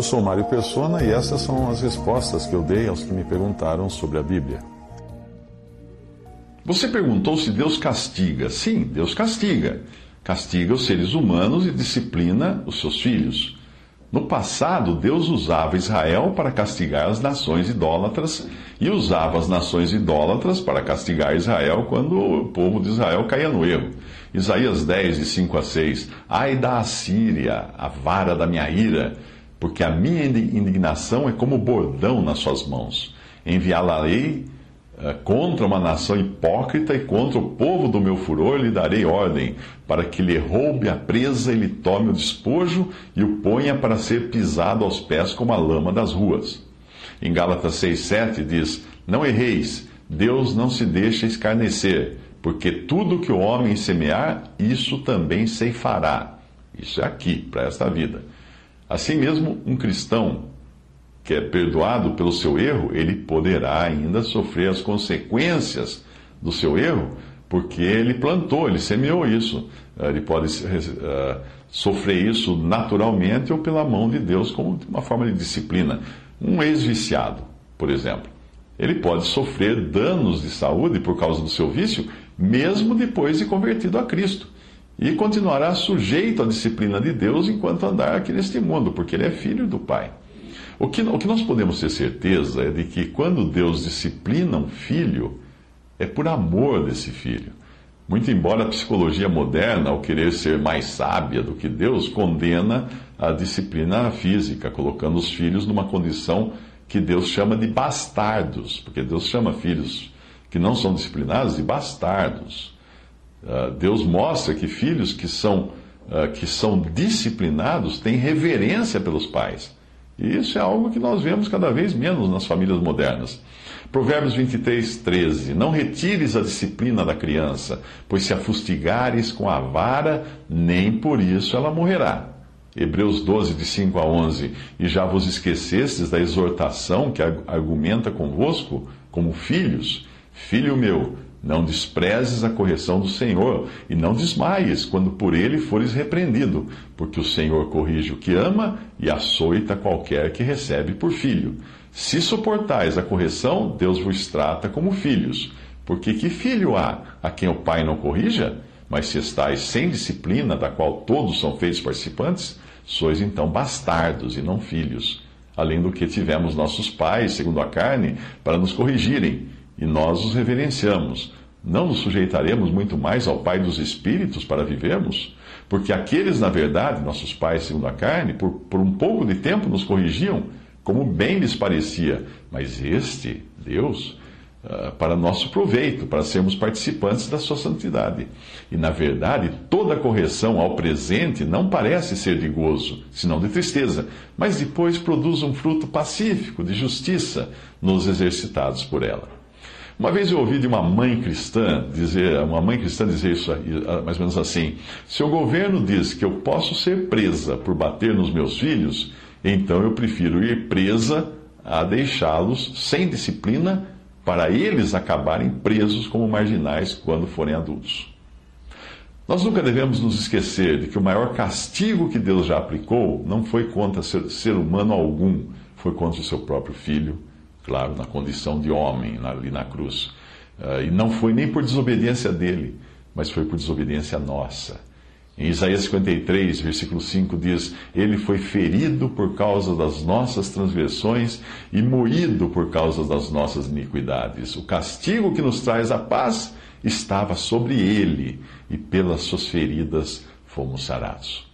Eu sou Mário Persona e essas são as respostas que eu dei aos que me perguntaram sobre a Bíblia. Você perguntou se Deus castiga. Sim, Deus castiga. Castiga os seres humanos e disciplina os seus filhos. No passado, Deus usava Israel para castigar as nações idólatras e usava as nações idólatras para castigar Israel quando o povo de Israel caía no erro. Isaías 10, de 5 a 6. Ai da Assíria, a vara da minha ira, porque a minha indignação é como bordão nas suas mãos. Enviá-la-ei eh, contra uma nação hipócrita e contra o povo do meu furor lhe darei ordem, para que lhe roube a presa e lhe tome o despojo e o ponha para ser pisado aos pés como a lama das ruas. Em Gálatas 6,7 diz: Não erreis, Deus não se deixa escarnecer, porque tudo que o homem semear, isso também ceifará. Isso é aqui, para esta vida. Assim mesmo, um cristão que é perdoado pelo seu erro, ele poderá ainda sofrer as consequências do seu erro, porque ele plantou, ele semeou isso. Ele pode uh, sofrer isso naturalmente ou pela mão de Deus, como uma forma de disciplina. Um ex-viciado, por exemplo, ele pode sofrer danos de saúde por causa do seu vício, mesmo depois de convertido a Cristo. E continuará sujeito à disciplina de Deus enquanto andar aqui neste mundo, porque ele é filho do Pai. O que, o que nós podemos ter certeza é de que quando Deus disciplina um filho, é por amor desse filho. Muito embora a psicologia moderna, ao querer ser mais sábia do que Deus, condena a disciplina física, colocando os filhos numa condição que Deus chama de bastardos, porque Deus chama filhos que não são disciplinados de bastardos. Uh, Deus mostra que filhos que são, uh, que são disciplinados têm reverência pelos pais. E isso é algo que nós vemos cada vez menos nas famílias modernas. Provérbios 23, 13. Não retires a disciplina da criança, pois se a fustigares com a vara, nem por isso ela morrerá. Hebreus 12, de 5 a 11. E já vos esquecestes da exortação que argumenta convosco como filhos? Filho meu, não desprezes a correção do Senhor, e não desmaies quando por ele fores repreendido, porque o Senhor corrige o que ama e açoita qualquer que recebe por filho. Se suportais a correção, Deus vos trata como filhos. Porque que filho há a quem o pai não corrija? Mas se estáis sem disciplina, da qual todos são feitos participantes, sois então bastardos e não filhos. Além do que tivemos nossos pais, segundo a carne, para nos corrigirem e nós os reverenciamos. Não nos sujeitaremos muito mais ao Pai dos Espíritos para vivermos? Porque aqueles, na verdade, nossos pais segundo a carne, por, por um pouco de tempo nos corrigiam, como bem lhes parecia. Mas este, Deus, uh, para nosso proveito, para sermos participantes da sua santidade. E, na verdade, toda correção ao presente não parece ser de gozo, senão de tristeza, mas depois produz um fruto pacífico, de justiça, nos exercitados por ela. Uma vez eu ouvi de uma mãe cristã dizer, uma mãe cristã dizer isso ah, mais ou menos assim: se o governo diz que eu posso ser presa por bater nos meus filhos, então eu prefiro ir presa a deixá-los sem disciplina para eles acabarem presos como marginais quando forem adultos. Nós nunca devemos nos esquecer de que o maior castigo que Deus já aplicou não foi contra ser humano algum, foi contra o seu próprio filho claro, na condição de homem, ali na cruz. Eh, e não foi nem por desobediência dele, mas foi por desobediência nossa. Em Isaías 53, versículo 5 diz: Ele foi ferido por causa das nossas transgressões e moído por causa das nossas iniquidades. O castigo que nos traz a paz estava sobre ele, e pelas suas feridas fomos sarados.